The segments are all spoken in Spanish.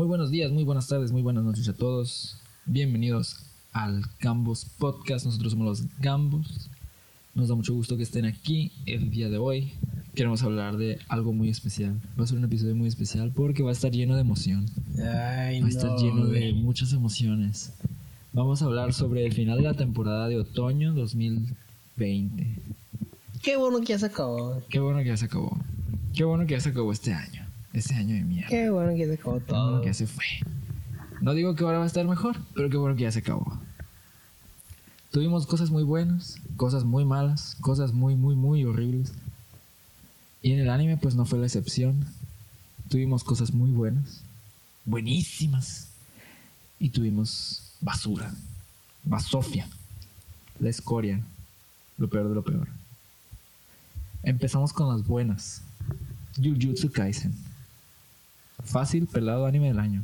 Muy buenos días, muy buenas tardes, muy buenas noches a todos. Bienvenidos al Gambos Podcast. Nosotros somos los Gambos. Nos da mucho gusto que estén aquí el día de hoy. Queremos hablar de algo muy especial. Va a ser un episodio muy especial porque va a estar lleno de emoción. Ay, Va a estar no, lleno de muchas emociones. Vamos a hablar sobre el final de la temporada de otoño 2020. Qué bueno que ya se acabó. Qué bueno que ya se acabó. Qué bueno que ya se acabó este año. Este año de mierda. Qué bueno que se acabó todo. que se fue. No digo que ahora va a estar mejor, pero qué bueno que ya se acabó. Tuvimos cosas muy buenas, cosas muy malas, cosas muy, muy, muy horribles. Y en el anime pues no fue la excepción. Tuvimos cosas muy buenas, buenísimas. Y tuvimos basura, basofia, la escoria, lo peor de lo peor. Empezamos con las buenas. Jujutsu Kaisen. Fácil, pelado anime del año.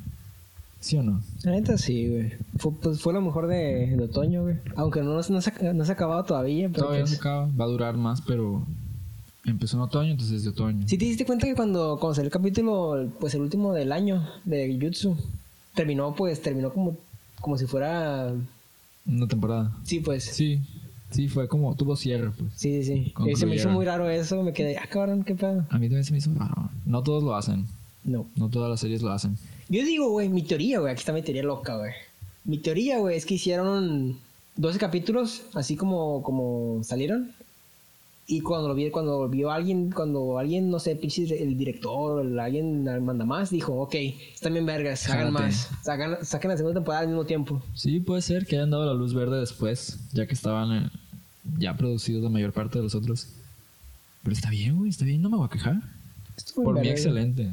¿Sí o no? La neta sí, güey. Fue, pues, fue lo mejor de, de otoño, güey. Aunque no, no, se, no se ha acabado todavía, pero Todavía no pues- se acaba, va a durar más, pero empezó en otoño, entonces es de otoño. ¿Sí te diste cuenta que cuando, cuando salió el capítulo, pues el último del año de Jutsu, terminó, pues, terminó como, como si fuera... Una temporada. Sí, pues. Sí, Sí, sí, fue como, tuvo cierre, pues. sí, sí. Eh, se me hizo muy raro eso, me quedé, ah, cabrón, qué pedo. A mí también se me hizo raro. No todos lo hacen, No. no todas las series lo hacen. Yo digo, güey, mi teoría, güey, aquí está mi teoría loca, güey. Mi teoría, güey, es que hicieron 12 capítulos, así como, como salieron. Y cuando lo vi, cuando vio alguien, cuando alguien, no sé, el director o el- alguien manda más, dijo, ok, están bien vergas, hagan más. Sacan, saquen la segunda temporada al mismo tiempo. Sí, puede ser que hayan dado la luz verde después, ya que estaban eh, ya producidos la mayor parte de los otros. Pero está bien, güey, está bien, no me voy a quejar. Estuvo Por mí, verga. excelente.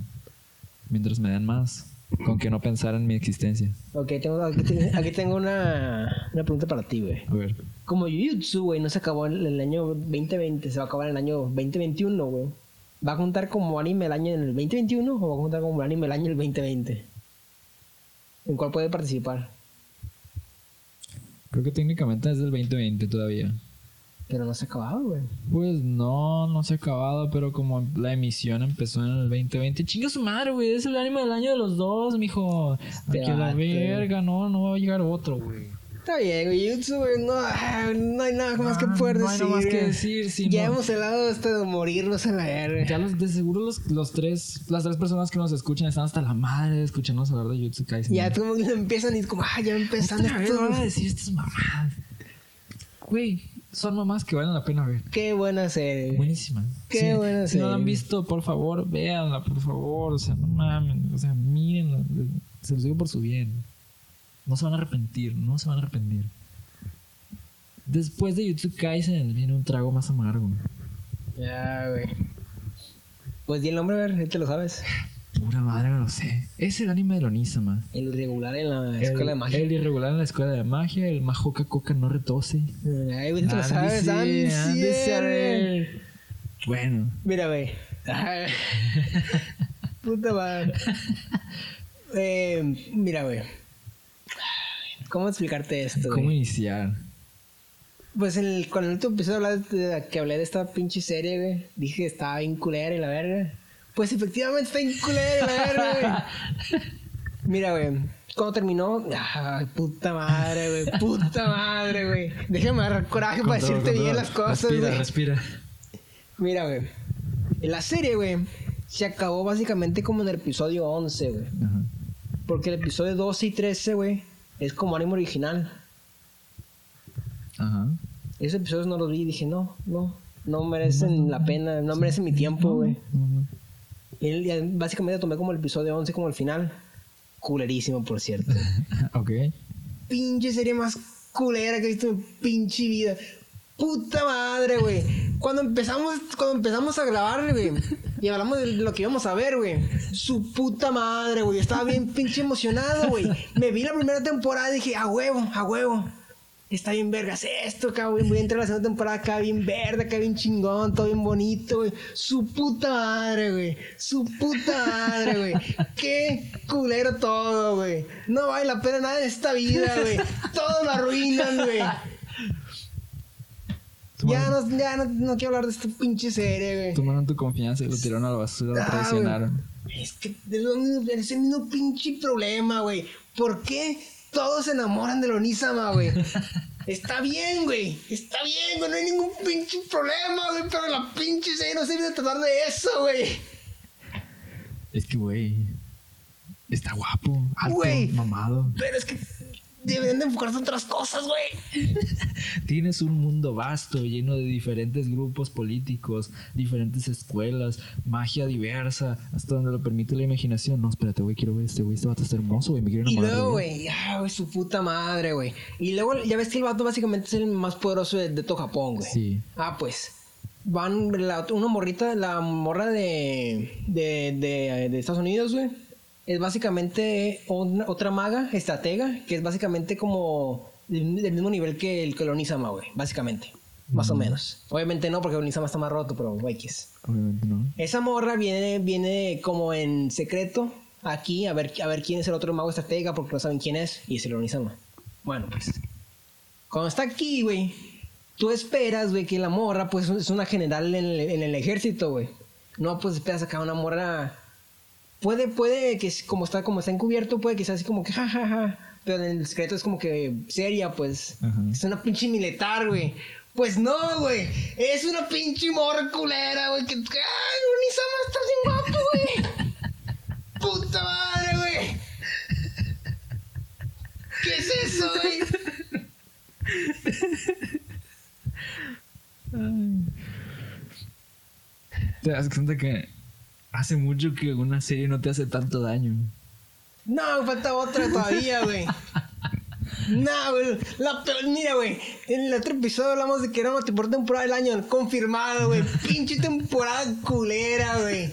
Mientras me den más, con que no pensar en mi existencia. Ok, tengo, aquí, te- aquí tengo una, una pregunta para ti, güey. A ver, Como Jujutsu, güey, no se acabó en el año 2020, se va a acabar en el año 2021, güey. ¿Va a contar como anime el año en el 2021 o va a contar como anime el año el 2020? ¿En cuál puede participar? creo que técnicamente es del 2020 todavía. Pero no se ha acabado, güey. Pues no, no se ha acabado, pero como la emisión empezó en el 2020, chinga su madre, güey, es el anime del año de los dos, mijo. Que la verga, no, no va a llegar otro, güey. Está bien, güey. Güey, no, no hay nada más que Ah, poder no hay decir. nada más que decir, sí, ya hemos hablado hasta de morirnos a la verga. Ya los, de seguro los, los tres, las tres personas que nos escuchan están hasta la madre de escucharnos hablar de Jutsu Kaisen. Ya como empiezan y es como, ah, ya empiezan Otra vez van a decir estas mamadas. Güey, son mamás que valen la pena ver. Qué buena serie. Buenísima. Qué Sí, buena Si no la han serie. visto, por favor, véanla, por favor. O sea, no mamen. O sea, mírenla. Se los digo por su bien. No se van a arrepentir, no se van a arrepentir. Después de Jutsu Kaisen viene un trago más amargo. Ya, güey. Pues di el nombre, a ver, ya te lo sabes. Pura madre, no lo sé. Es el anime de Lonisama. El irregular en la escuela de magia. El irregular en la escuela de magia. El Majoka Coca no retose. Ay, güey, te lo sabes, a. Bueno. Mira, güey. Puta madre. Eh, mira, güey. ¿Cómo explicarte esto, ¿Cómo güey? iniciar? Pues el, cuando el último episodio hablar de- que hablé de esta pinche serie, güey, dije que estaba bien culera y la verga. Pues efectivamente está bien culera güey. Mira, güey, cuando terminó, ay, puta madre, güey, puta madre, güey. Déjame agarrar coraje para Control, decirte bien las cosas, Respira, güey. respira. Mira, güey. En la serie, güey, se acabó básicamente como en el episodio 11, güey. Ajá. Porque el episodio 12 y 13, güey, es como anime original. Ajá. Esos episodios no los vi y dije, no, no, no merecen la pena, no merecen mi tiempo, güey. Y él- ya básicamente tomé como el episodio 11 como el final. Culerísimo, por cierto. Ok. pinche serie más culera que he visto en mi pinche vida. Puta madre, güey. Cuando empezamos, cuando empezamos a grabar, güey, y hablamos de lo que íbamos a ver, güey. Su puta madre, güey. Estaba bien pinche emocionado, güey. Me vi la primera temporada y dije, a huevo, a huevo. Está bien vergas esto, cabrón. Voy a entrar a la segunda temporada acá bien verde, acá bien chingón, todo bien bonito, güey. Su puta madre, güey. Su puta madre, güey. Qué culero todo, güey. No vale la pena nada en esta vida, güey. Todo lo arruinan, güey. Ya no, ya no, no quiero hablar de esta pinche serie, güey. Tomaron tu confianza y lo tiraron a la basura, lo Ah, traicionaron. Es que es el mismo pinche problema, güey. ¿Por qué todos se enamoran de Lonisama, güey? Está bien, güey. Está bien, güey. No hay ningún pinche problema, güey. Pero la pinche serie no sirve de tratar de eso, güey. Es que, güey. Está guapo, alto, mamado. Pero es que deben de enfocarse en otras cosas, güey. Tienes un mundo vasto, lleno de diferentes grupos políticos, diferentes escuelas, magia diversa, hasta donde lo permite la imaginación. No, espérate, güey, quiero ver este güey. Este vato está hermoso, güey. Me quiero Y enamorar. de luego, güey, ah, su puta madre, güey. Y luego, ya ves que el vato básicamente es el más poderoso de, de todo Japón, güey. Sí. Ah, pues. Van, la, una morrita, la morra de, de, de, de Estados Unidos, güey. Es básicamente una- otra maga, estratega, que es básicamente como del, mismo nivel que el que Lonisama, güey. Básicamente. Más o menos. Obviamente no, porque Lonisama está más roto, pero es. Obviamente no. Esa morra viene, viene como en secreto aquí a ver, a ver quién es el otro mago estratega porque no saben quién es y es el Onisama. Bueno, pues. Cuando está aquí, güey, tú esperas, güey, que la morra, pues es una general en el, en el ejército, güey. No, pues esperas acá una morra. Puede, puede que como está, como está encubierto, puede que sea así como que jajaja. Pero en el secreto es como que seria, pues. Ajá. Es una pinche militar, güey. Pues no, güey. Es una pinche morra culera, güey. Que. ¡Ay, Unisama está bien guapo, güey! ¡Puta madre, güey! ¿Qué es eso, güey? Te das cuenta que hace mucho que una serie no te hace tanto daño. No, me falta otra todavía, güey. No, güey. La peor, mira, güey. En el otro episodio hablamos de que era una por temporada del año. Confirmado, güey. Pinche temporada culera, güey.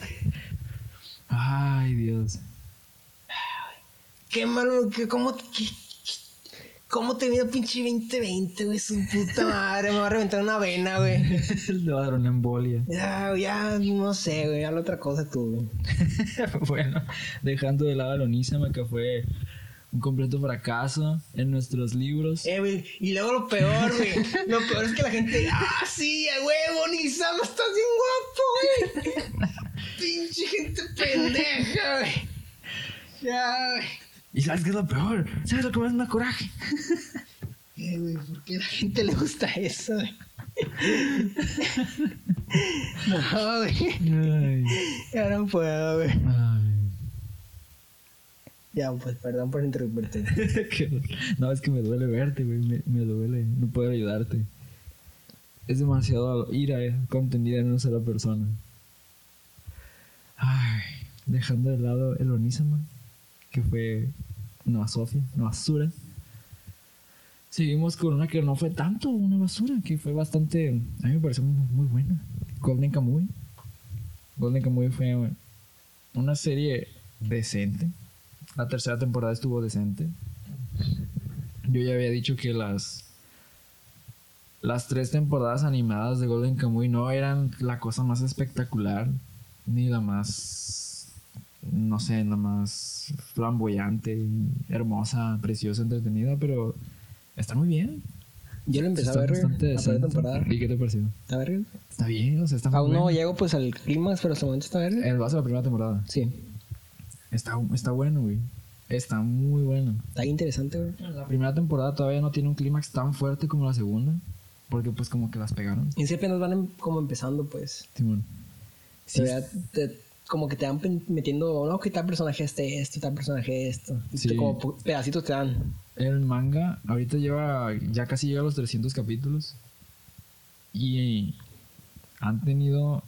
Ay, Dios. Qué malo, que cómo, qué- cómo te vino pinche 2020, güey. Su puta madre. Me va a reventar una vena, güey. Le va a dar una embolia. Ya, ya, no sé, güey. Habla otra cosa tú, güey. bueno, dejando de lado a Lonísama, que fue un completo fracaso en nuestros libros. Eh, güey. Y luego lo peor, güey. Lo peor es que la gente. ¡Ah, sí, a huevo! Nisama estás bien guapo, güey. Pinche gente pendeja, güey. Ya, güey. ¿Y sabes qué es lo peor? ¿Sabes lo que más me da coraje? Eh, güey, ¿por qué a la gente le gusta eso, güey? No, güey. Ya no puedo, güey. ay. Ya, pues, perdón por interrumpirte. No, es que me duele verte, güey. Me, me duele no poder ayudarte. Es demasiado ira eh, contenida en una sola persona. Ay, dejando de lado el Onísama, que fue una Sofía, una basura. Seguimos con una que no fue tanto una basura, que fue bastante. A mí me pareció muy, muy buena. Golden Kamuy. Golden Kamuy fue una serie decente. La tercera temporada estuvo decente. Yo ya había dicho que las las tres temporadas animadas de Golden Kamuy no eran la cosa más espectacular ni la más no sé, la más flamboyante, hermosa, preciosa, entretenida, pero está muy bien. Yo lo empecé a Está ver, güey, bastante la decente. temporada. ¿Y qué te pareció? ¿A ver? Está bien, o sea, está muy Aún no llego, pues, al clímax, pero hasta el momento está a ver. El vaso de la primera temporada. Sí. Está, está bueno, güey. Está muy bueno. Está interesante, güey. La primera temporada todavía no tiene un clímax tan fuerte como la segunda. Porque pues como que las pegaron. Y sí apenas van em- como empezando, pues. Simón. Sí, te- como que te van metiendo, no, que tal personaje este, esto, tal personaje esto. Y Sí. te- como pedacitos te dan. el manga ahorita lleva, ya casi llega a los 300 capítulos. Y han tenido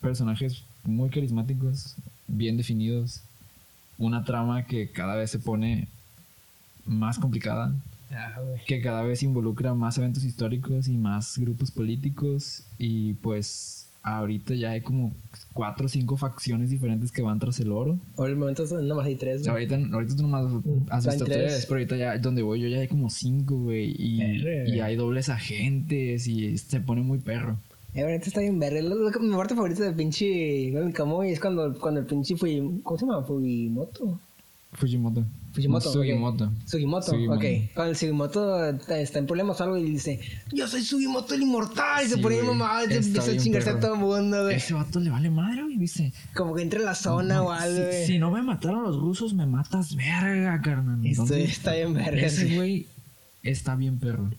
personajes muy carismáticos, bien definidos. Una trama que cada vez se pone más complicada. Ah, que cada vez involucra más eventos históricos y más grupos políticos y pues ahorita ya hay como cuatro o cinco facciones diferentes que van tras el oro. Ahora el momento es nada más hay tres, güey. Ahorita, ahorita tú nomás has van visto tres. tres, pero ahorita ya donde voy yo ya hay como cinco, güey, y, y hay dobles agentes y se pone muy perro. Eh, ahorita está bien lo- Mi parte favorita del pinche Golden Kamuy es cuando, cuando el pinche fui... ¿Cómo se llama? Fujimoto. Fujimoto. Fujimoto. Sugimoto. Sugimoto, Sugimoto. ok. Cuando el Sugimoto está en problemas o algo y dice, yo soy Sugimoto el inmortal. Y se pone mamado y empieza a chingarse a perro. todo el mundo, güey. Ese vato le vale madre, güey. Dice: Como que entra en la zona o algo, si, güey. si no me mataron los rusos, me matas verga, carnal. Está bien verga. Ese güey está bien perro.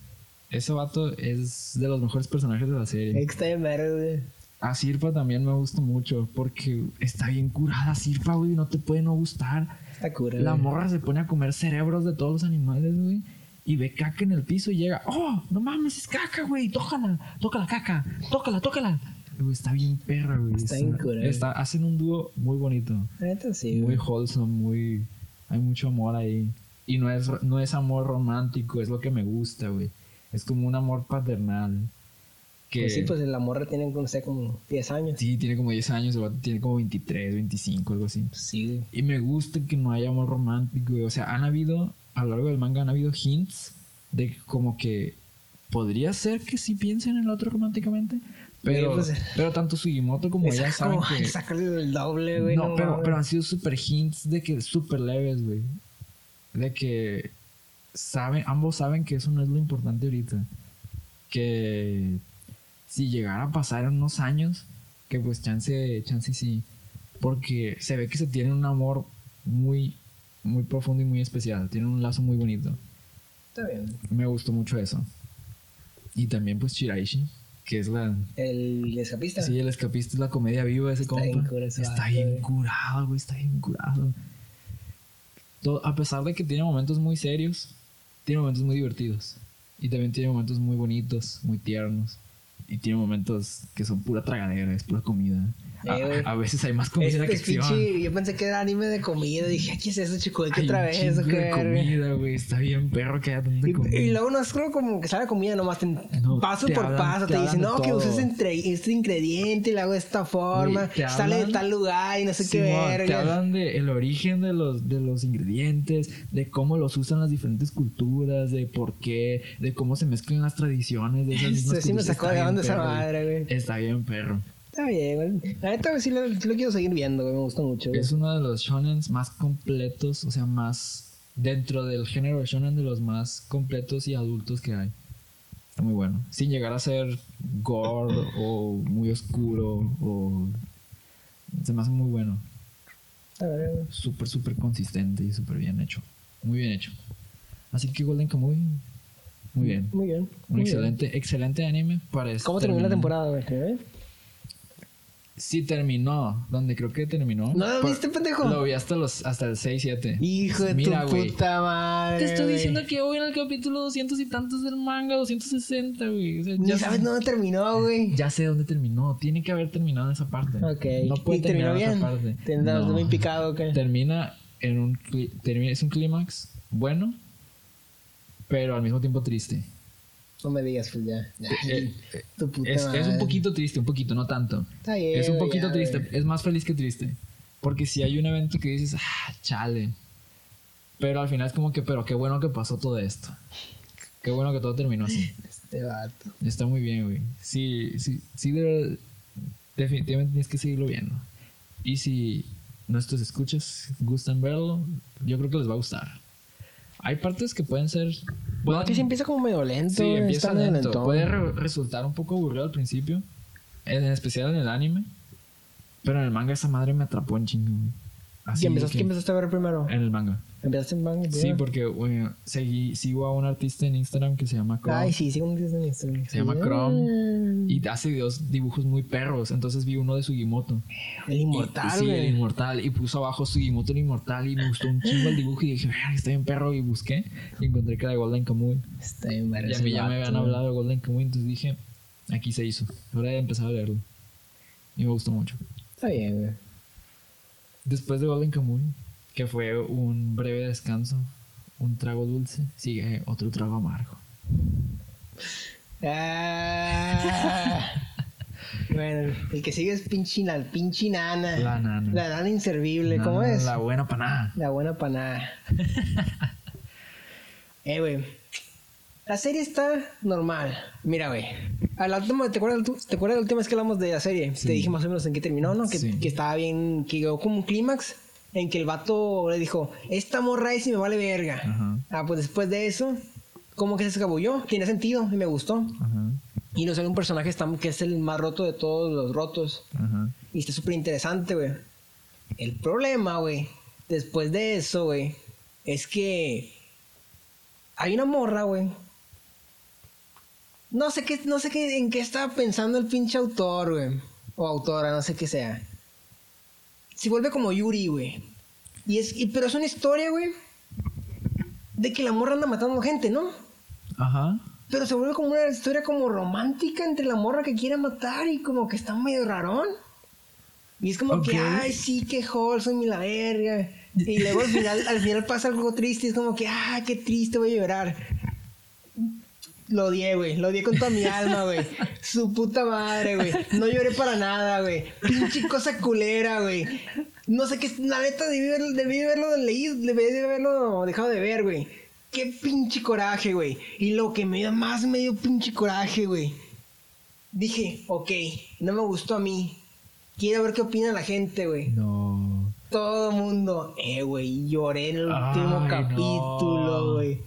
Ese vato es de los mejores personajes de la serie. Está bien verga, güey. A Sirpa también me gusta mucho porque está bien curada Sirpa, güey. No te puede no gustar. Está cura, La morra se pone a comer cerebros de todos los animales, güey. Y ve caca en el piso y llega. ¡Oh! No mames, es caca, güey. Tócala, tócala, caca. Tócala, tócala. Güey, está bien perra, güey. Está bien cura, güey. está- Hacen un dúo muy bonito. Neta sí, Muy güey. wholesome, muy. Hay mucho amor ahí. Y no es, no es amor romántico, es lo que me gusta, güey. Es como un amor paternal. Que Pues sí, pues la morra tiene, no sé, como 10 años. sí, tiene como 10 años, el vato tiene como 23, 25, algo así. Sí. Y me gusta que no haya amor romántico, güey. O sea, han habido, a lo largo del manga, han habido hints de como que podría ser que sí piensen en el otro románticamente. Pero, pues, pero tanto Sugimoto como ella saben como- que. le saca el doble, güey. no, pero, mames. pero han sido super hints de que súper leves, güey. De que saben, ambos saben que eso no es lo importante ahorita. Que si llegara a pasar en unos años, que pues chance, chance sí. Porque se ve que se tiene un amor muy, muy profundo y muy especial. Tienen un lazo muy bonito. Está bien. Me gustó mucho eso. Y también pues Shiraishi, que es la... El escapista. Sí, el escapista es la comedia viva de ese Está compa. bien está vato, bien curado, güey. Está bien curado. Todo- a pesar de que tiene momentos muy serios, tiene momentos muy divertidos. Y también tiene momentos muy bonitos, muy tiernos. Y tiene momentos que son pura tragadera, es pura comida. A, Eh, veces hay más comida Este que acción. pinche- yo pensé que era anime de comida. Dije, ¿qué es eso, chico? ¿Qué Hay otra vez? chingo ¿O qué de comida, güey. Está bien perro que haya tanta Y, comida. y luego no es creo como que sale comida nomás te- No, paso te por hablan- paso te te, dicen no de que uses todo. entre, este ingrediente y lo hago de esta forma te sale de hablan- tal lugar y no sé qué Simón, te hablan de el origen de los, de los ingredientes, de cómo los usan las diferentes culturas, de por qué, de cómo se mezclan las tradiciones de esas mismas Eso sí me sacó de onda esa madre güey Está bien, perro. Está bien güey la neta sí lo, sí lo quiero seguir viendo güey me gusta mucho güey. Es uno de los shonens más completos, o sea, más dentro del género shonen de los más completos y adultos que hay. Está muy bueno. Sin llegar a ser gore o muy oscuro o... Se me hace muy bueno. Está bien, güey. súper, súper consistente y súper bien hecho. Muy bien hecho. Así que Golden Kamuy, muy bien. muy bien Un muy bien. excelente, excelente anime para ¿cómo terminó la temporada güey? Sí terminó, donde creo que terminó. ¿No lo Por- viste, pendejo? Lo vi hasta los hasta el 6 7. hijo de Mira, tu güey. puta madre Te estoy güey. diciendo que voy en el capítulo 200 y tantos del manga, 260, güey. O sea, ni ya, sabes sé, dónde terminó güey ya sé dónde terminó. Tiene que haber terminado esa parte. Ok. No puede ¿Y terminó terminar bien? esa parte. ¿Tendrás No. bien picado qué? termina en un cli- termina, es un clímax bueno pero al mismo tiempo triste No me digas, pues ya. Eh, tu puta es, es un poquito triste un poquito no tanto. Está bien, es un poquito ya, triste es más feliz que triste. Porque si hay un evento que dices ah chale pero al final es como que pero qué bueno que pasó todo esto qué bueno que todo terminó así. Este vato. está muy bien güey. Sí sí sí definitivamente tienes que seguirlo viendo. Y si nuestros escuchas gustan verlo yo creo que les va a gustar hay partes que pueden ser No, pueden- aquí sí empieza como medio lento. Sí, empieza lento. Puede re- resultar un poco aburrido al principio, en especial en el anime. Pero en el manga esa madre me atrapó en chingo. Así ¿Quién empezaste, que- quién empezaste a ver primero? En el manga. ¿Empezaste en manga? Sí, porque seguí, sigo a un artista en Instagram que se llama Chrome. Ay, sí, sí, un día en Instagram. Se llama Sí. Chrome. Y hace videos, dibujos muy perros. Entonces vi uno de Sugimoto. El Y- inmortal, sí, el inmortal. Y puso abajo Sugimoto el inmortal. Y me gustó un chingo el dibujo. Y dije, "Verga, está bien perro. Y busqué. Y encontré que era de Golden Kamuy. Está bien, Y a mí ya me habían hablado de Golden Kamuy, entonces dije, aquí se hizo. Ahora he empezado a leerlo. Y me gustó mucho. Está bien, güey. Después de Golden Kamuy, que fue un breve descanso, un trago dulce, sigue otro trago amargo. Ah. bueno, el que sigue es pinche, la pinche nana. La nana. La nana inservible, ¿cómo es? La buena para nada. La buena panada. eh, güey. La serie está normal. Mira, güey. A la última- ¿te, acuerdas, ¿Te acuerdas la última vez que hablamos de la serie? Sí. Te dije más o menos en qué terminó, ¿no? Que, Sí. que estaba bien, que llegó como un clímax en que el vato le dijo, esta morra es y me vale verga. Ajá. Ah, pues después de eso, como que se escabulló, tiene sentido y me gustó. Ajá. Y nos sale un personaje que es el más roto de todos los rotos. Ajá. Y está súper interesante, güey. El problema, güey, después de eso, güey, es que hay una morra, güey. No sé qué, no sé qué, en qué estaba pensando el pinche autor, güey. O autora, no sé qué sea. Se vuelve como Yuri, güey. Y es, y- pero es una historia, güey, de que la morra anda matando gente, ¿no? Ajá. Pero se vuelve como una historia como romántica entre la morra que quiere matar y como que está medio rarón. Y es como que, Ok. ay, sí, qué wholesome y la verga. Y luego al final, al final pasa algo triste. Es como que, ay, qué triste, voy a llorar. Lo odié, güey. Lo odié con toda mi alma, güey. Su puta madre, güey. No lloré para nada, güey. Pinche cosa culera, güey. No sé qué. La neta, debí, haber- debí haberlo leído. Debí de haberlo dejado de ver, güey. Qué pinche coraje, güey. Y lo que me dio más me dio pinche coraje, güey. Dije, ok, no me gustó a mí. Quiero ver qué opina la gente, güey. No. Todo el mundo, eh, güey, lloré en el último capítulo, güey.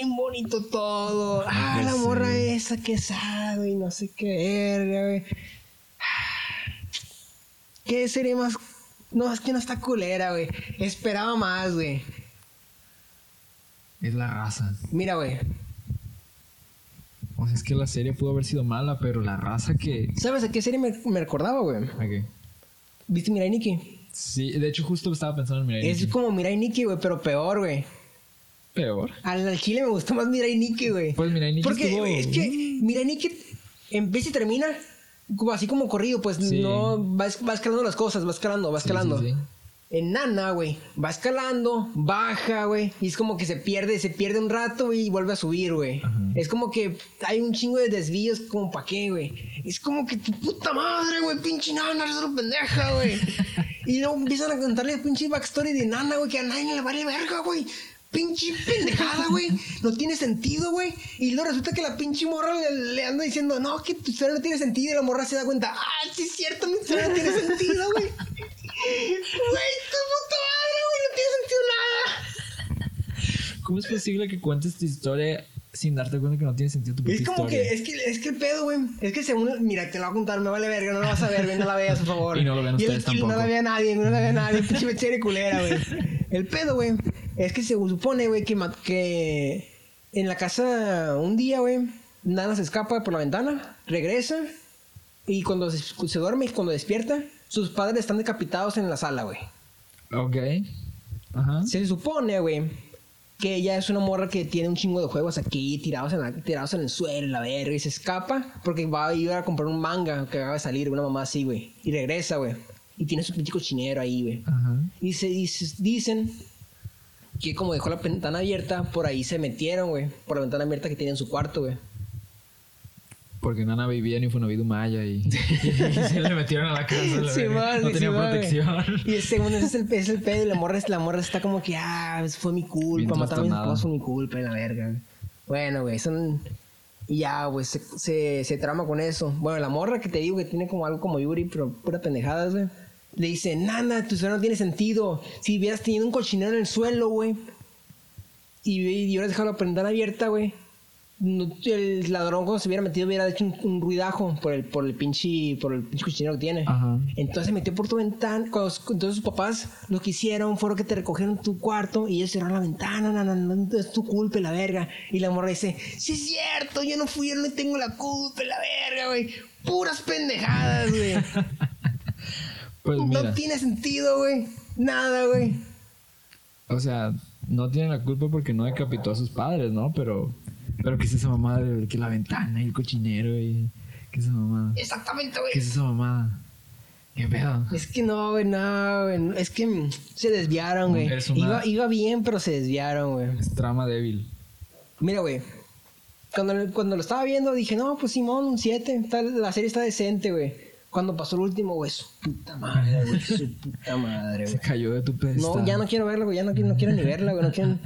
Bien bonito todo. Ah, la morra sé. esa que sabe y no sé qué verga, güey. ¿Qué sería más? No, es que no está culera, güey. Esperaba más, güey. Es la raza. Mira, güey. O sea, es que la serie pudo haber sido mala, pero la raza que. ¿Sabes a qué serie me, me recordaba, güey? Ok. ¿Viste Mirai Nikki? Sí, de hecho, justo estaba pensando en Mirai Es Nikki. como Mirai Nikki, güey, pero peor, güey. Peor. Al, al chile me gustó más Mirai Nikki, güey. Pues Mirai Nikki Porque estuvo- es que Mirai Nikki empieza y termina así como corrido, pues Sí. no va, es- va escalando las cosas, va escalando, va escalando. sí, sí. En Nana, güey, va escalando, baja, güey, y es como que se pierde, se pierde un rato güey, y vuelve a subir, güey. Es como que hay un chingo de desvíos, como pa' qué, güey. Es como que tu puta madre, güey, pinche Nana, eres una pendeja, güey. y luego empiezan a contarle el pinche backstory de Nana, güey, que a nadie le vale verga, güey. Pinche pendejada, güey. No tiene sentido, güey. Y luego resulta que la pinche morra le, le anda diciendo, no, que tu historia no tiene sentido. Y la morra se da cuenta, ah, sí es cierto, mi historia no tiene sentido, güey. Güey, tu puta madre, güey, no tiene sentido nada. ¿Cómo es posible que cuentes tu historia sin darte cuenta que no tiene sentido tu Es como historia? que, es que, es que el pedo, güey. Es que según, mira, te lo voy a contar, me vale verga, no lo vas a ver, güey, no la veas, por favor. Y no lo vean el- ustedes y No tampoco. la vea nadie, no la vea nadie, pinche serie culera, güey. El pedo, güey, es que se supone, güey, que, que en la casa un día, güey, Nana se escapa por la ventana, regresa, y cuando se, se duerme y cuando despierta, sus padres están decapitados en la sala, güey. Ok. Ajá. Se supone, güey, que ella es una morra que tiene un chingo de juegos aquí tirados en, la- tirados en el suelo, la verga, y se escapa porque va a ir a comprar un manga que acaba de salir, una mamá así, güey. Y regresa, güey. Y tiene su pinche cochinero ahí, güey. Ajá. Y se dice- dicen que como dejó la ventana abierta, por ahí se metieron, güey. Por la ventana abierta que tiene en su cuarto, güey. Porque Nana vivía en Infonavido Maya y, y se le metieron a la casa. la Sí, no tenía protección. Y según eso es el, es el pedo y la morra, la morra está como que, ah, fue mi culpa, matar a mi esposo fue mi culpa y la verga. Bueno, güey, son... Y ya, güey, se, se, se trama con eso. Bueno, la morra que te digo que tiene como algo como Yuri, pero pura pendejadas, güey. Le dice, Nana, tu historia no tiene sentido. Si hubieras tenido un cochinero en el suelo, güey. Y, y hubieras dejado la ventana abierta, güey. no- el ladrón cuando se hubiera metido hubiera hecho un, un ruidajo por el, por el pinche, por el pinche cochinero que tiene. Ajá. Entonces se metió por tu ventana. Cuando, entonces sus papás lo que hicieron fueron que te recogieron tu cuarto y ellos cerraron la ventana. No, no, no, es tu culpa la verga. Y la morra dice: Sí, es cierto, yo no fui, yo no tengo la culpa la verga, güey. Puras pendejadas, güey. Pues mira, no tiene sentido, güey. Nada, güey. o sea, no tiene la culpa porque no decapitó a sus padres, ¿no? Pero, pero ¿qué es esa mamada de que la ventana y el cochinero y... ¿Qué es esa mamada? Exactamente, ¿Qué güey. es esa mamada? ¿Qué pedo? Es que no, güey, no, güey. Es que se desviaron, güey. Iba, iba bien, pero se desviaron, güey. Es trama débil. Mira, güey. Cuando, cuando lo estaba viendo dije, no, pues Simón, un 7. La serie está decente, güey. Cuando pasó el último, güey, su puta madre, güey. Su puta madre, Se güey. cayó de tu pedestal. No, ya no quiero verla, güey. Ya no, quiero- no quiero ni verla, güey. No quiero...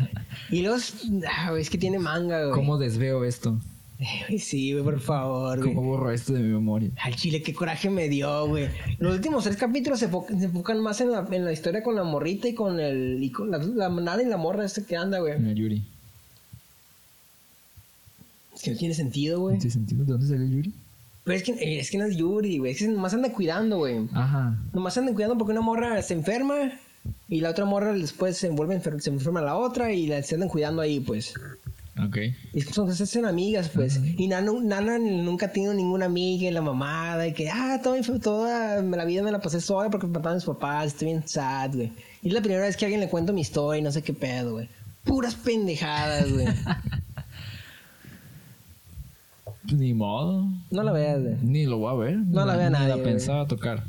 Y luego, es- ah, güey, es que tiene manga, güey. ¿Cómo desveo esto? Sí, güey, por favor, güey. ¿Cómo borro esto de mi memoria? Al chile, qué coraje me dio, güey. Los últimos tres capítulos se, enfo- se enfocan más en la, en la historia con la morrita y con el. y con la, la nada y la morra este que anda, güey. El Yuri. Es que no tiene sentido, güey. ¿En qué sentido? ¿De dónde salió el Yuri? Pero es que, eh, es que no es Yuri, güey. Es que nomás anda cuidando, güey. Ajá. Nomás andan cuidando porque una morra se enferma y la otra morra después se vuelve enfer- se enferma la otra y la se andan cuidando ahí, pues. Ok. Y es que son, se hacen amigas, pues. Y Nana, Nana nunca ha tenido ninguna amiga en la mamada. Y que, ah, toda, mi- toda la vida me la pasé sola porque me mataron mis papás. Estoy bien sad, güey. Y es la primera vez que alguien le cuento mi historia y no sé qué pedo, güey. Puras pendejadas, güey. Ni modo. No la veas, güey. Ni lo voy a ver. No la Ni vea nadie, la güey. pensaba tocar.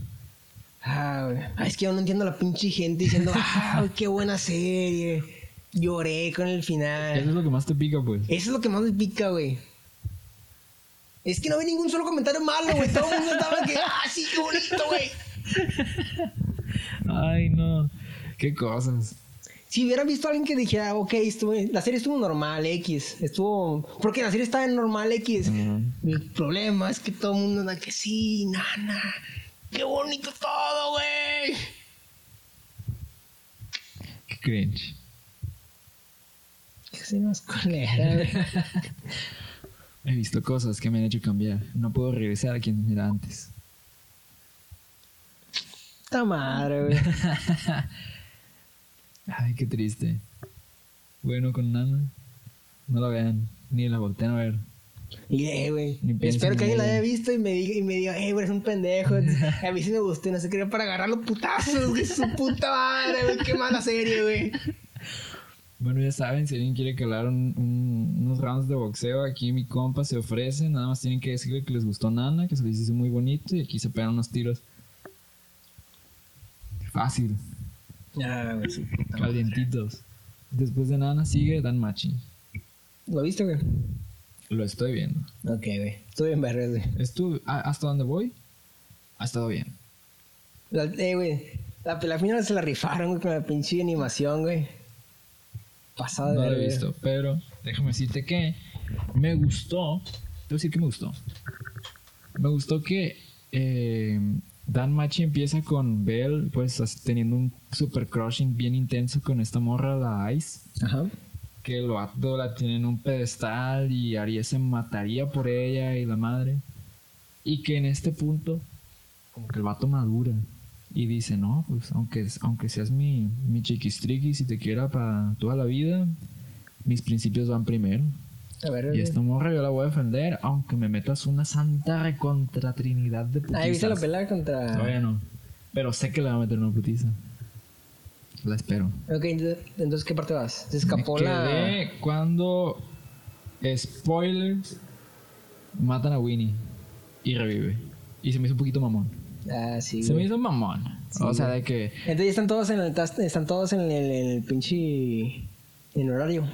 Ah, güey. Es que yo no entiendo la pinche gente diciendo, ah, qué buena serie. Lloré con el final. Eso es lo que más te pica, pues. Eso es lo que más me pica, güey. Es que no vi ningún solo comentario malo, güey. Todo el mundo estaba que, ah, sí, qué bonito, güey. Ay, no. Qué cosas. Si hubiera visto a alguien que dijera, ok, la serie estuvo normal, X. Estuvo. Porque la serie estaba en normal, X. Ajá. El problema es que todo el mundo anda que sí, nana. Qué bonito todo, güey. Qué cringe. Se más culera, güey. He visto cosas que me han hecho cambiar. No puedo regresar a quien era antes. Esta madre, güey. Ay, qué triste. Bueno, con Nana. No la vean. Ni la volteen a ver. Y, eh, güey. Espero que en alguien la haya visto y me diga, y me diga, eh, güey, eres un pendejo. A mí sí me gustó y no sé qué, para agarrar los putazos, güey. Su puta madre, güey. Qué mala serie, güey. Bueno, ya saben, si alguien quiere calar un- un- unos rounds de boxeo, aquí mi compa se ofrece. Nada más tienen que decirle que les gustó Nana, que se les hizo muy bonito y aquí se pegan unos tiros. Fácil, Ah, güey, sí. calientitos. Después de Nana sigue Dan Machi. ¿Lo viste, güey? Lo estoy viendo. Ok, güey. Estuve bien verga, güey. Estuve, ¿Hasta dónde voy? Ha estado bien. La, eh, güey. La, la final se la rifaron, güey, con la pinche animación, güey. Pasada de No lo he visto, pero déjame decirte que me gustó. Te voy a decir que me gustó. Me gustó que eh, Dan Machi empieza con Bell, pues teniendo un super crushing bien intenso con esta morra, la Ice. Ajá. Que el vato la tiene en un pedestal y Aries se mataría por ella y la madre. Y que en este punto, como que el vato madura y dice: No, pues aunque, aunque seas mi, mi chiquistriqui, si te quiera para toda la vida, mis principios van primero. A ver, Y esta morra yo la voy a defender, aunque me metas una santa recontra trinidad de putizas. Ahí viste la pelea contra. Todavía no. Pero sé que le va a meter una putiza. La espero. Ok, entonces, ¿qué parte vas? Se escapó Me la. quedé cuando spoilers matan a Winnie y revive. Y se me hizo un poquito mamón. Ah, sí. se me güey. hizo mamón. o sea, de que Entonces están todos en el, están todos en el, en el pinche. En horario.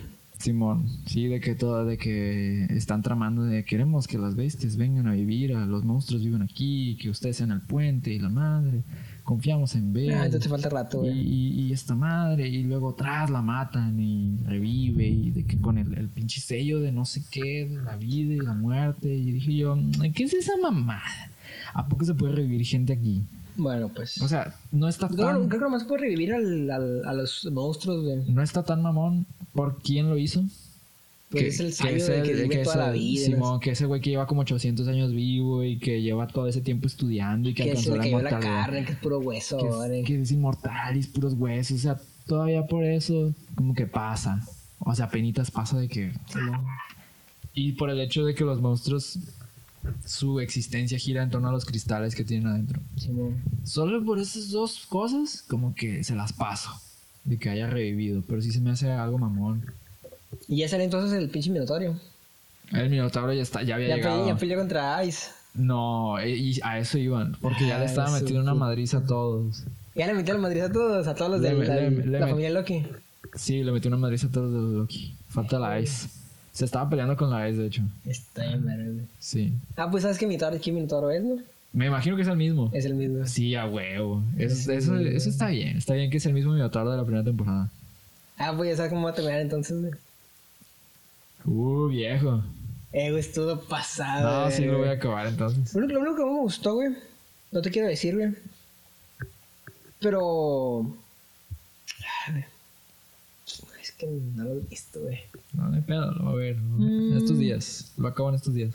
Simón, sí, de que todo, de que están tramando de queremos que las bestias vengan a vivir, a los monstruos vivan aquí, que ustedes sean el puente y la madre, confiamos en Bell. Ah, entonces te falta rato, y, y- y esta madre, y luego atrás la matan y revive, y de que con el, el pinche sello de no sé qué, de la vida y la muerte, y dije yo, ¿qué es esa mamada? ¿A poco se puede revivir gente aquí? Bueno, pues. O sea, no está creo, tan, creo que nomás puede revivir al, al- a los monstruos, güey. no está tan mamón por quién lo hizo. Pues es el sabio de que el- vive que toda es la el- vida, que ese güey que lleva como 800 años vivo y que lleva todo ese tiempo estudiando y que, Que alcanzó la cayó la inmortalidad. carne, que es puro hueso, que, es, que es inmortal y es puros huesos. O sea, todavía por eso, como que pasa. O sea, penitas pasa de que. Y por el hecho de que los monstruos, su existencia gira en torno a los cristales que tienen adentro. Simón. Solo por esas dos cosas, como que se las paso. De que haya revivido. Pero sí se me hace algo mamón. Y ya sale entonces el pinche Minotauro. El Minotauro ya está, ya había Ya, llegado. peleó, ya peleó contra Ice. No, e- y a eso iban. Porque ya le Ah, estaba metiendo una puta. madriza a todos. Ya le metió la Madrid a todos, a todos los Le- de la, le- le- la le- familia Loki. Sí, le metió una madriza a todos de Loki. Falta la Ice. Se estaba peleando con la Ice, de hecho. Está bien, verga, güey. Sí. Ah, pues sabes que Minotauro, ¿quién Minotauro es, no? Me imagino que es el mismo. Es el mismo. Sí, a huevo. Eso, eso, eso está bien. Está bien que es el mismo Minotauro de la primera temporada. Ah, pues ya sabes cómo va a terminar entonces, güey. Uh, viejo. Eh, güey, estuvo pasado. No, sí lo voy a acabar entonces. Lo único, que me gustó, güey. No te quiero decir, güey. Pero. Ah. Es que no lo he visto, güey. No, no hay pedo, lo voy a ver. Mm. En estos días. Lo acabo en estos días.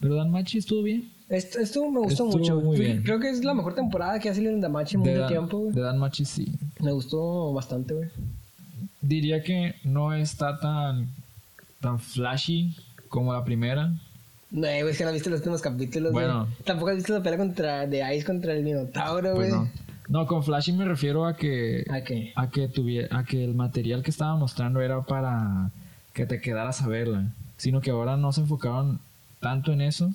Pero Dan Machi estuvo bien. Esto, esto me gustó Estuvo mucho. muy bien. Creo que es la mejor temporada que ha salido en Damachi en mucho Dan, tiempo, güey. de Dan Machi sí. Me gustó bastante, güey. Diría que no está tan, tan flashy como la primera. No, güey, es que no viste los últimos capítulos, güey. Bueno. Tampoco has visto la pelea contra, de Ice contra el Minotauro, güey. Pues no. No, con flashy me refiero a que ¿A qué? a que tuviera a que el material que estaba mostrando era para que te quedaras a verla, sino que ahora no se enfocaron tanto en eso,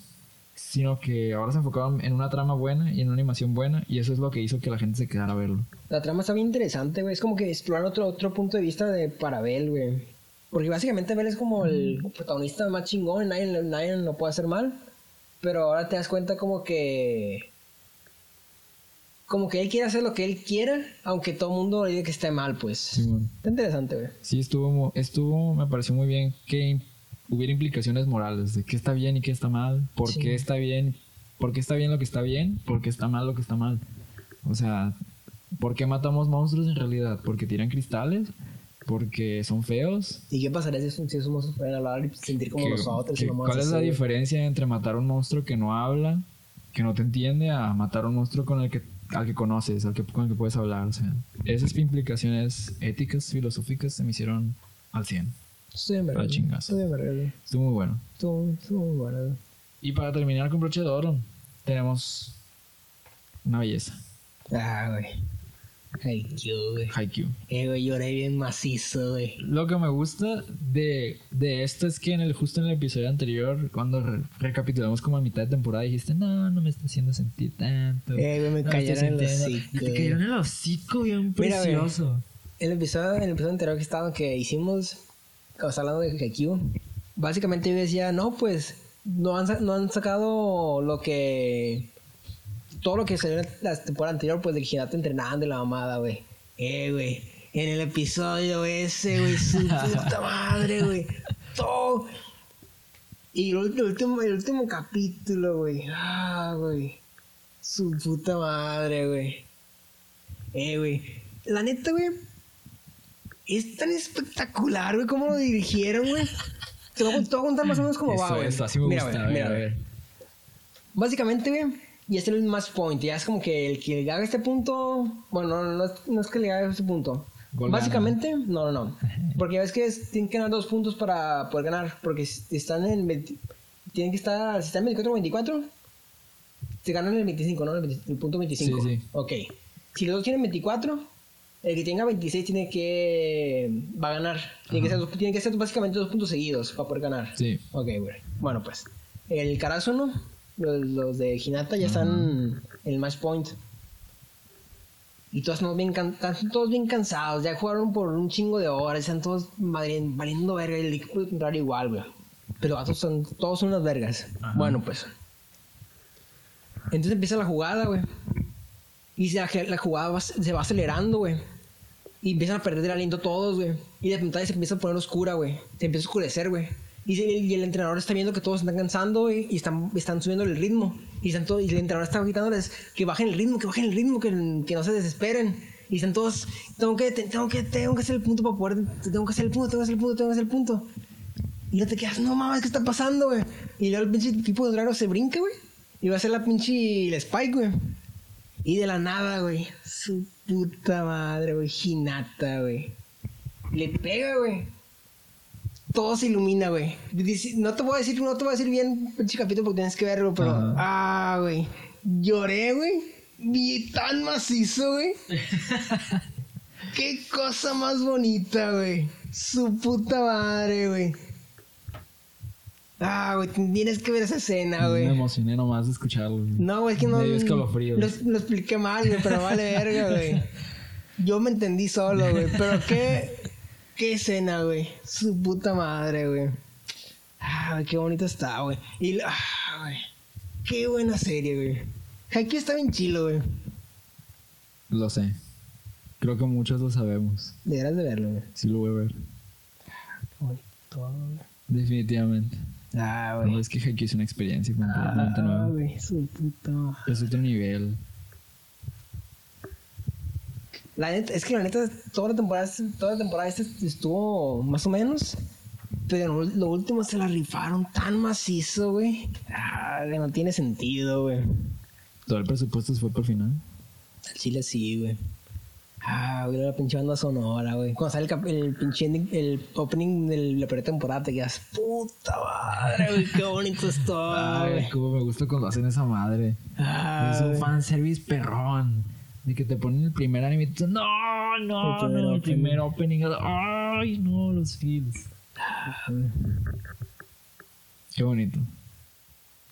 sino que ahora se enfocaron en una trama buena y en una animación buena y eso es lo que hizo que la gente se quedara a verlo. La trama está bien interesante, güey. Es como que explorar otro, otro punto de vista de para Bell, güey. Porque básicamente Bell es como el protagonista más chingón, nadie, nadie lo puede hacer mal. Pero ahora te das cuenta como que... Como que él quiere hacer lo que él quiera, aunque todo el mundo le diga que esté mal, pues. Simón. Está interesante, güey. Sí, estuvo, estuvo, me pareció muy bien que hubiera implicaciones morales de qué está bien y qué está mal, por Sí. qué está bien, por qué está bien lo que está bien, por qué está mal lo que está mal. O sea, ¿por qué matamos monstruos en realidad? ¿Porque tiran cristales? ¿Porque son feos? ¿Y qué pasaría si, esos monstruos pueden hablar y sentir como qué- y mamás ¿Cuál es la güey? diferencia entre matar a un monstruo que no habla, que no te entiende, a matar a un monstruo con el que, al que conoces, al que, con el que puedes hablar? O sea, esas implicaciones éticas, filosóficas se me hicieron al 100. Estoy en verga. Ah, chingazo. Estoy en verga, güey. Estuvo muy bueno. Estuvo, estuvo muy bueno, güey. Y para terminar con broche de oro, tenemos una belleza. Ah, güey. Haikyuu, güey. Haikyuu. Eh, güey, lloré bien macizo, güey. Lo que me gusta de, de esto es que en el justo en el episodio anterior, cuando re- recapitulamos como a mitad de temporada, dijiste, no, no me está haciendo sentir tanto. Eh, güey, me no cayeron en el sintiendo". hocico, Y te güey. cayeron en el hocico bien Mira, güey. precioso. El episodio, el episodio anterior que estaba, que hicimos, estaba hablando de Haikyuu, básicamente yo decía, no, pues, no han, no han sacado lo que... Todo lo que salió en la temporada anterior, pues, de Hinata entrenando y la mamada, güey. Eh, güey. En el episodio ese, güey, su puta madre, güey. Todo. Y el último, el último capítulo, güey. Ah, güey. Su puta madre, güey. Eh, güey. La neta, güey. Es tan espectacular, güey, cómo lo dirigieron, güey. Te voy, a, contar más o menos cómo va, güey. eso, así me Mira, gusta. güey, mira, a ver. Básicamente, güey, y este es el match point. Ya es como que el que haga este punto. Bueno, no, no, es- no es que le haga este punto. Gol Básicamente, no, no, no. Porque ves que es- tienen que ganar dos puntos para poder ganar. Porque si están en el 20 tienen que estar. Si están en 24 o 24, se ganan el 25, ¿no? El, 20 el punto 25. Sí, sí. Ok. Si los dos tienen 24, el que tenga 26 tiene que. Va a ganar. Tiene que, ser, tiene que ser básicamente dos puntos seguidos para poder ganar. Sí. Ok, güey. Bueno, pues. El Karasuno, los, los de Hinata ya están en el match point. Y todos, están bien están todos bien cansados. Ya jugaron por un chingo de horas. Están todos valiendo verga. El equipo contrario igual, güey. Pero vatos son, todos son unas vergas. Ajá. Bueno, pues. Entonces empieza la jugada, güey. Y la jugada va- se va acelerando, güey. Y empiezan a perder el aliento todos, güey. Y de pantalla se empieza a poner oscura, güey. Se empieza a oscurecer, güey. Y, el entrenador está viendo que todos están cansando, güey. Y están, están subiendo el ritmo. Y, están todos, y el entrenador está gritándoles que bajen el ritmo, que bajen el ritmo, que, no se desesperen. Y están todos, tengo que, te- tengo que, tengo que hacer el punto para poder, tengo que hacer el punto, tengo que hacer el punto, tengo que hacer el punto. Y no te quedas, no mames, ¿qué está pasando, güey? Y luego el pinche tipo de dragón se brinca, güey. Y va a hacer la pinche spike, güey. Y de la nada, güey. Su puta madre, güey. Hinata, güey. Le pega, güey. Todo se ilumina, güey. No te voy a decir, no te voy a decir bien pinche capítulo porque tienes que verlo, pero. Ah, güey. Lloré, güey. Vi tan macizo, güey. Qué cosa más bonita, güey. Su puta madre, güey. Ah, güey, tienes que ver esa escena, güey. Me emocioné nomás de escucharlo. güey. No, güey, es que no. Me dio escalofríos. Lo, lo expliqué mal, güey, pero vale verga, güey. Yo me entendí solo, güey. Pero qué. Qué escena, güey. Su puta madre, güey. Ah, güey, qué bonito está, güey. Y. Ah, güey. Qué buena serie, güey. Haikyuu está bien chilo, güey. Lo sé. Creo que muchos lo sabemos. Deberás de verlo, güey. Sí lo voy a ver. Qué bonito. todo, güey. Definitivamente. Ah, No, es que Haikyuu es una experiencia completamente Ah, nueva. güey, su puta madre. Es otro nivel. La neta, es que la neta, toda la temporada, toda la temporada esta estuvo más o menos. Pero lo último se la rifaron tan macizo, güey. Ah, que no tiene sentido, güey. Todo el presupuesto se fue por final. Al chile sí, güey. Ah, güey, la pinche banda sonora, güey. Cuando sale el, el pinche ending- el opening de la primera temporada, te quedas, puta madre, güey, qué bonito está, Ay, güey. cómo me gusta cuando hacen esa madre. Ah, es un fanservice perrón. De que te ponen el primer anime y tú, no, no, El primer no, el primer opening. Ay, no, los feels. Ah. Qué bonito.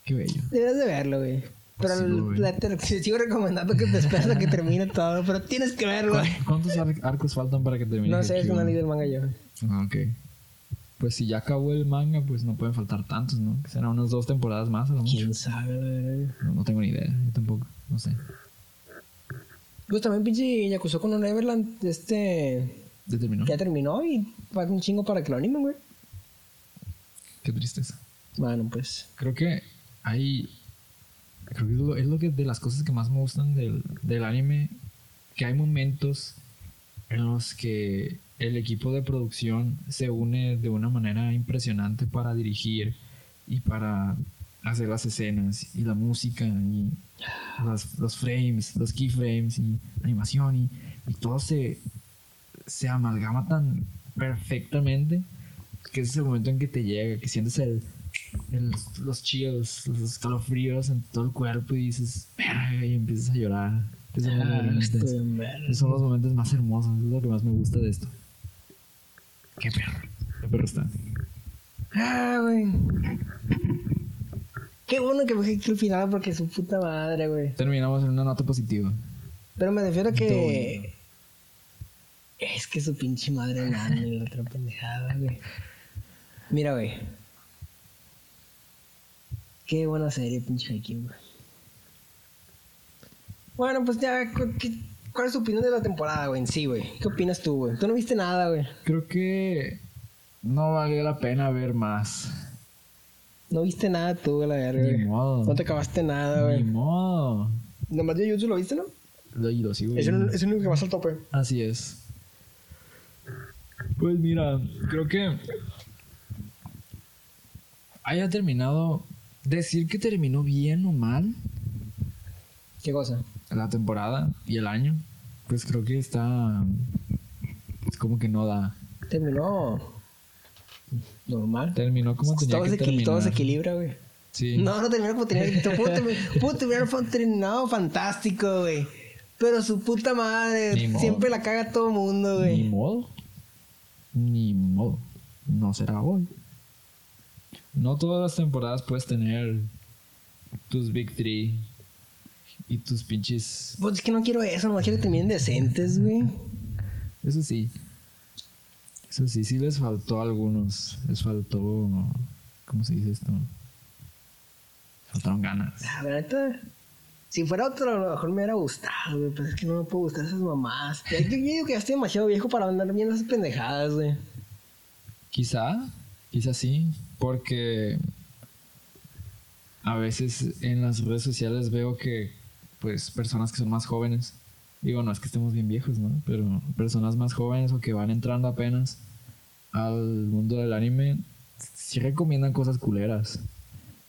Qué bello. Deberías de verlo, güey. Pero Sí, la- te sigo recomendando que te esperes a que termine todo, pero tienes que verlo, güey. ¿Cuántos ar- arcos faltan para que termine? No sé, es una ley del manga yo. Ah, ok. Pues si ya acabó el manga, pues no pueden faltar tantos, ¿no? Que serán unas dos temporadas más a lo mucho. ¿Quién sabe, güey? No, no tengo ni idea, yo tampoco, no sé. Pues también pinche Yakuza con un Neverland, este... ¿Ya terminó? Ya terminó y falta un chingo para que lo animen, güey. Qué tristeza. Bueno, pues... Creo que hay. Creo que es lo, es que de las cosas que más me gustan del, del anime. Que hay momentos en los que el equipo de producción se une de una manera impresionante para dirigir y para hacer las escenas y la música y los, los frames, los keyframes y animación y, todo se, se amalgama tan perfectamente que es el momento en que te llega, que sientes el, el- los chills, los escalofríos en todo el cuerpo y dices, y empiezas a llorar. Ah, bien estoy intenso. en verga. Esos son los momentos más hermosos, es lo que más me gusta de esto. Qué perro, qué perro está. Ah, güey. Qué bueno que fue el final porque su puta madre, güey. Terminamos en una nota positiva. Pero me refiero a que... Es que su pinche madre nada, la otra pendejada, güey. Mira, güey. Qué buena serie, pinche Haikyuu, güey. Bueno, pues ya, cu- ¿qué- ¿cuál es tu opinión de la temporada, güey? En sí, güey. ¿Qué opinas tú, güey? Tú no viste nada, güey. Creo que no valió la pena ver más. No viste nada tú, güey, la verga, Ni güey. modo. No te acabaste nada, Ni güey. modo. Nomás de YouTube lo viste, ¿no? Lo, y lo sigo Es el, viendo. es el único que vas al tope. Así es. Pues mira, creo que haya terminado. Decir que terminó bien o mal ¿Qué cosa? la temporada y el año, pues creo que está. Es como que no da. Terminó normal. Terminó como tenía todo, que terminar. todo se equilibra, güey. Sí. No, no terminó como tenía que Pudo terminar, pudo terminar terminado fantástico, güey. Pero su puta madre, Ni modo. siempre la caga todo el mundo, Ni güey. modo. Ni modo. No será hoy. No todas las temporadas puedes tener tus Big Three y tus pinches. Pues es que no quiero eso, no quiero que terminen decentes, güey. Eso sí. Eso sí, sí les faltó a algunos. Les faltó. ¿Cómo se dice esto? Faltaron ganas. La neta, si fuera otro, a lo mejor me hubiera gustado, güey. Pero es que no me puedo gustar esas mamás. Yo, yo digo que ya estoy demasiado viejo para andar viendo esas pendejadas, güey. Quizá, quizá sí, porque a veces en las redes sociales veo que, pues, personas que son más jóvenes, digo, no es que estemos bien viejos, ¿no? Pero personas más jóvenes o que van entrando apenas al mundo del anime, sí recomiendan cosas culeras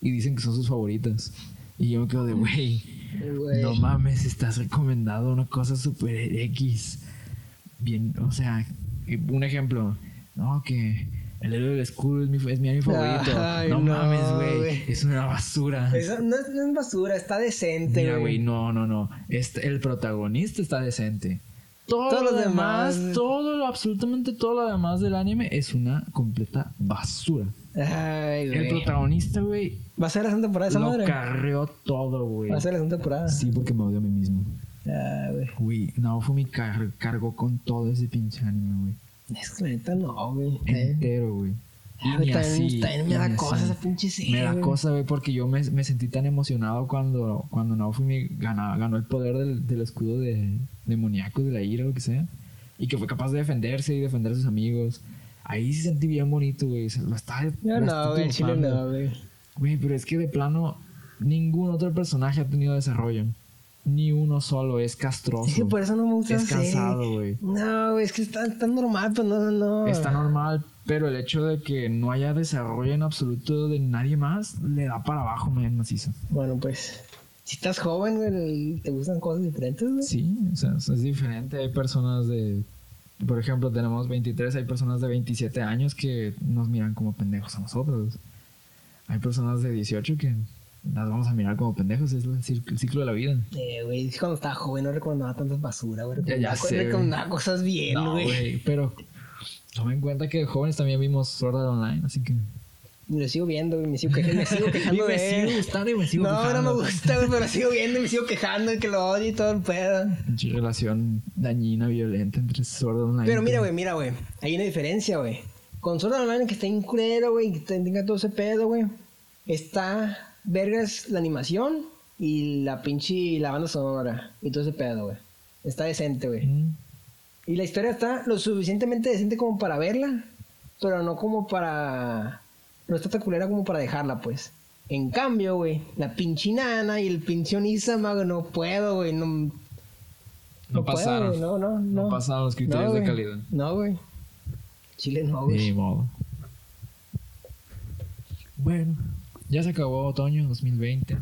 y dicen que son sus favoritas. Y yo me quedo de, güey, no mames, estás recomendando una cosa super X. Bien, o sea, un ejemplo, no, que el héroe del escudo es mi, es mi anime favorito. Ay, no, no, mames, güey, es una basura. Eso no es, no es basura, está decente, Mira, güey, no, no, no. Este, el protagonista está decente. Todo Todos lo demás, demás- todo lo, absolutamente todo lo demás del anime es una completa basura. Ay, El güey. protagonista, güey, ¿Va a ser la segunda temporada esa lo madre? carreó todo, güey. Va a ser la segunda temporada. Sí, porque me odio a mí mismo. Ah, güey. Güey, Naofumi car cargó con todo ese pinche anime, güey. Es que la neta no, güey. Eh. Entero, güey. Y Ah, ni también- así, también me da ni cosa así. esa pinche serie, Me da cosa, güey, porque yo me, me sentí tan emocionado cuando, cuando Naofumi gana- ganó el poder del, del escudo de demoníaco, de la ira, lo que sea. Y que fue capaz de defenderse y defender a sus amigos. Ahí sí sentí bien bonito, güey. Se Lo lo está no, güey, chile no, güey. Güey, pero es que de plano, ningún otro personaje ha tenido desarrollo. Ni uno solo, es castroso. Es que por eso no me gusta Es cansado, güey. No, güey, es que está, está normal, pues no, no. Está normal, pero el hecho de que no haya desarrollo en absoluto de nadie más, le da para abajo, men, macizo. Bueno, pues. Si estás joven, güey, te gustan cosas diferentes, güey. Sí, o sea, es diferente. Hay personas de. Por ejemplo, tenemos 23, hay personas de 27 años que nos miran como pendejos a nosotros. Hay personas de 18 que las vamos a mirar como pendejos, es el ciclo de la vida. Eh, güey, cuando estaba joven no recomendaba tantas basura, güey. Ya- ya Recomendaba, güey. cosas bien, No, güey. güey, pero toma en cuenta que jóvenes también vimos Sword Art Online, así que. Lo sigo viendo, güey, me sigo quejando, me sigo quejando me sigue gustando y me sigo No, quejando. no me gusta, güey, pero lo sigo viendo y me sigo quejando y que lo odio y todo el pedo. Relación dañina, violenta entre Sword Online. Pero mira, güey, mira, güey. Hay una diferencia, güey. Con Sword Online que está en culero, güey, que tenga todo ese pedo, güey. Está vergas la animación y la pinche la banda sonora y todo ese pedo, güey. Está decente, güey. Mm, Y la historia está lo suficientemente decente como para verla, pero no como para... No está tan culera como para dejarla, pues. En cambio, güey, la pinche nana y el pinche Onisama, güey, no puedo, güey, no... No, puedo, pasaron. güey, no, no, no. No pasaron los criterios No, de calidad. No, güey. Chile no, güey. Ni modo. Bueno, ya se acabó otoño 2020.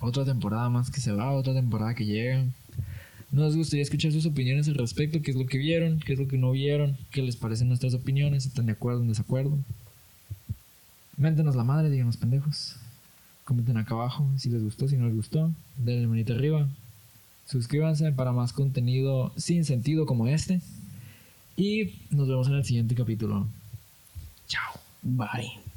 Otra temporada más que se va, otra temporada que llega. Nos gustaría escuchar sus opiniones al respecto, qué es lo que vieron, qué es lo que no vieron, qué les parecen nuestras opiniones, están de acuerdo o en desacuerdo. Méntenos la madre, díganos pendejos. Comenten acá abajo si les gustó, si no les gustó. Denle manita arriba. Suscríbanse para más contenido sin sentido como este. Y nos vemos en el siguiente capítulo. Chao. Bye.